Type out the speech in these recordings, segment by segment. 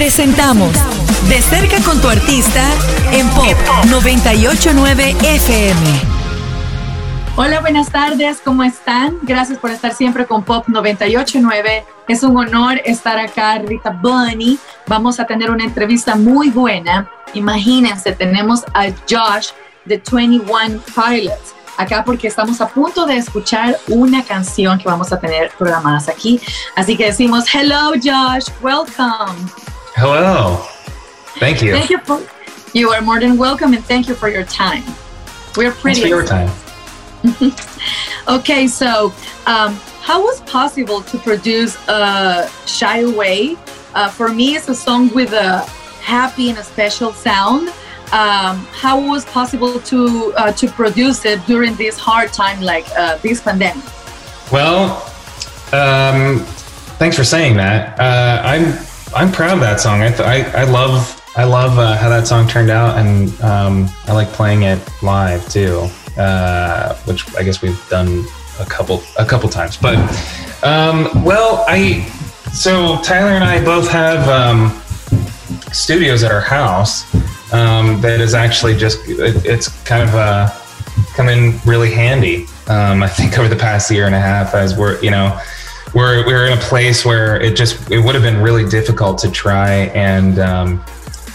Presentamos De cerca con tu artista en Pop 989 FM. Hola, buenas tardes, ¿cómo están? Gracias por estar siempre con Pop 989. Es un honor estar acá, Rita Bunny. Vamos a tener una entrevista muy buena. Imagínense, tenemos a Josh de 21 Pilots acá porque estamos a punto de escuchar una canción que vamos a tener programadas aquí. Así que decimos, hello Josh, welcome. Hello. Thank you. Thank you for, you are more than welcome and thank you for your time. We're pretty. Thanks for your time. okay, so um, how was possible to produce uh, Shy Away? Uh, for me, it's a song with a happy and a special sound um, how was possible to uh, to produce it during this hard time like uh, this pandemic? Well, um, thanks for saying that. Uh, I'm I'm proud of that song. I th- I, I love I love uh, how that song turned out, and um, I like playing it live too, uh, which I guess we've done a couple a couple times. But um, well, I so Tyler and I both have um, studios at our house um, that is actually just it, it's kind of uh, come in really handy. Um, I think over the past year and a half, as we're you know we're we're in a place where it just it would have been really difficult to try and um,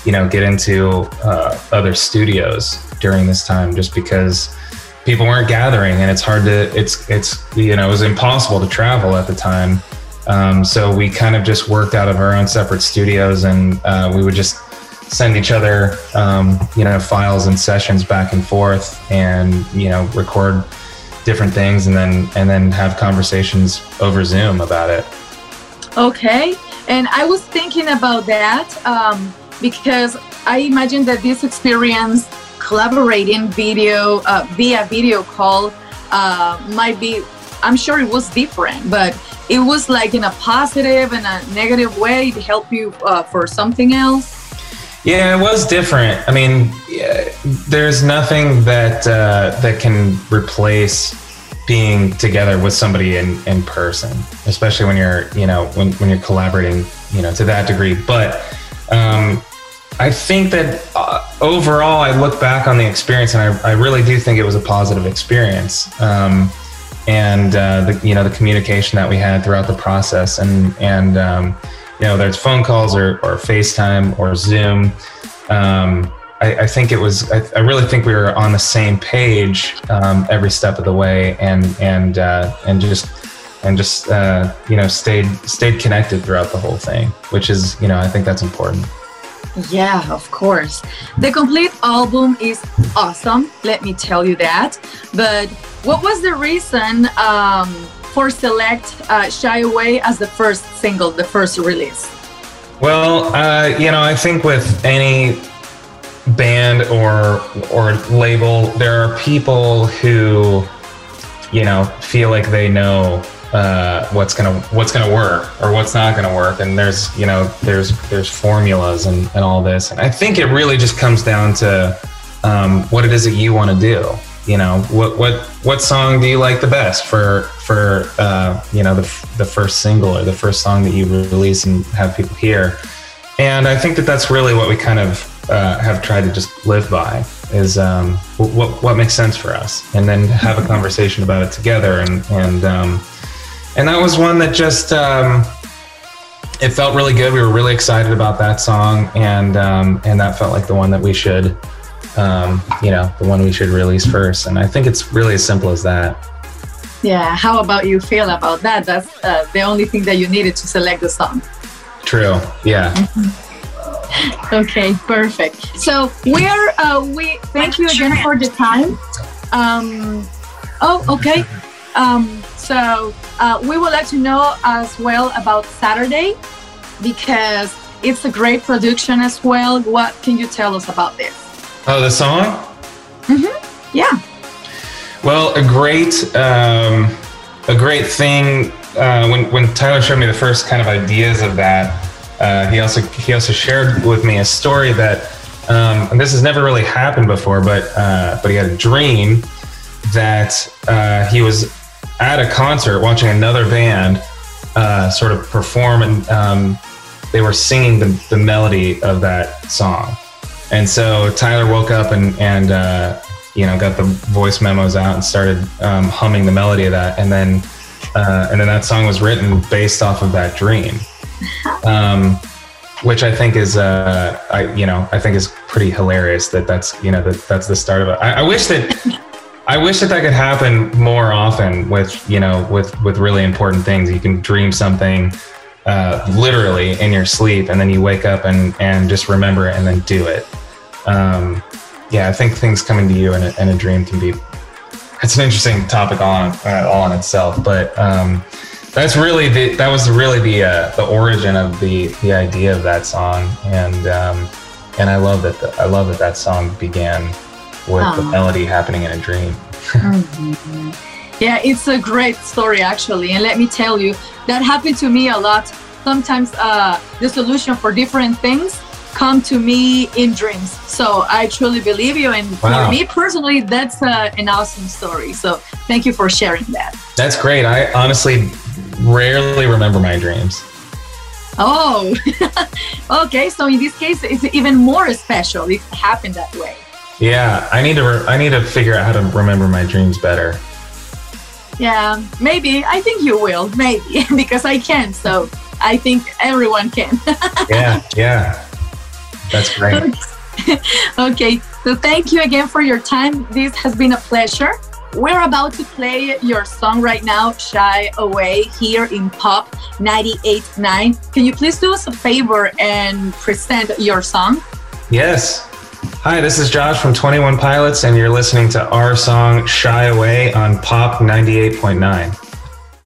you know get into uh, other studios during this time, just because people weren't gathering and it's hard to it's it's you know it was impossible to travel at the time. Um, so we kind of just worked out of our own separate studios, and uh, we would just send each other, um, you know, files and sessions back and forth, and you know, record different things, and then and then have conversations over Zoom about it. Okay, and I was thinking about that um, because I imagine that this experience collaborating video uh, via video call uh, might be. I'm sure it was different, but it was like in a positive and a negative way to help you uh, for something else. Yeah, it was different. I mean, yeah, there's nothing that uh, that can replace being together with somebody in, in person, especially when you're you know when, when you're collaborating you know to that degree. But um, I think that uh, overall, I look back on the experience and I, I really do think it was a positive experience. Um, and uh, the you know the communication that we had throughout the process and and um, you know, there's phone calls or, or FaceTime or Zoom. Um, I, I, think it was. I, I, really think we were on the same page um, every step of the way, and and uh, and just and just uh, you know stayed stayed connected throughout the whole thing, which is you know I think that's important. Yeah, of course. The complete album is awesome. Let me tell you that. But what was the reason um, for select uh, Shy Away as the first single, the first release? Well, uh, you know, I think with any band or or label, there are people who, you know, feel like they know uh, what's gonna what's gonna work or what's not gonna work, and there's you know there's there's formulas and, and all this, and I think it really just comes down to um, what it is that you want to do you know what what what song do you like the best for for uh, you know the the first single or the first song that you release and have people hear? And i think that that's really what we kind of uh, have tried to just live by is um, what what makes sense for us and then have a conversation about it together and and um, and that was one that just um, it felt really good. We were really excited about that song and um, and that felt like the one that we should um, you know, the one we should release first. And I think it's really as simple as that. Yeah. How about you feel about that? That's uh, the only thing that you needed to select the song. True. Yeah. Mm-hmm. okay. Perfect. So we're uh, we thank you again for the time. Um, oh, okay. Um, so uh, we will let you know as well about Saturday because it's a great production as well. What can you tell us about this? Oh, the song? Mm-hmm. Yeah. Well, a great, um, a great thing uh, when when Tyler showed me the first kind of ideas of that. Uh, he also he also shared with me a story that, um, and this has never really happened before, but uh, but he had a dream that uh, he was at a concert watching another band uh, sort of perform and um, they were singing the, the melody of that song. And so Tyler woke up and and uh, you know got the voice memos out and started um, humming the melody of that, and then uh, and then that song was written based off of that dream, um, which I think is uh, I you know I think is pretty hilarious that that's you know that that's the start of it. I, I wish that. I wish that that could happen more often with you know with with really important things. You can dream something uh, literally in your sleep, and then you wake up and and just remember it and then do it. Um, yeah, I think things coming to you in a, in a dream can be. It's an interesting topic all on uh, all on itself, but um, that's really the that was really the uh, the origin of the the idea of that song, and um, and I love that the, I love that that song began with Aww. the melody happening in a dream. mm-hmm. Yeah, it's a great story actually, and let me tell you, that happened to me a lot. Sometimes uh, the solution for different things come to me in dreams. So I truly believe you. And wow. for me personally, that's uh, an awesome story. So thank you for sharing that. That's great. I honestly rarely remember my dreams. Oh, okay. So in this case, it's even more special. It happened that way. Yeah, I need to. Re- I need to figure out how to remember my dreams better. Yeah, maybe. I think you will. Maybe because I can. So I think everyone can. yeah, yeah. That's great. okay, so thank you again for your time. This has been a pleasure. We're about to play your song right now, Shy Away, here in Pop 98.9. Can you please do us a favor and present your song? Yes. Hi, this is Josh from 21 Pilots, and you're listening to our song Shy Away on Pop 98.9.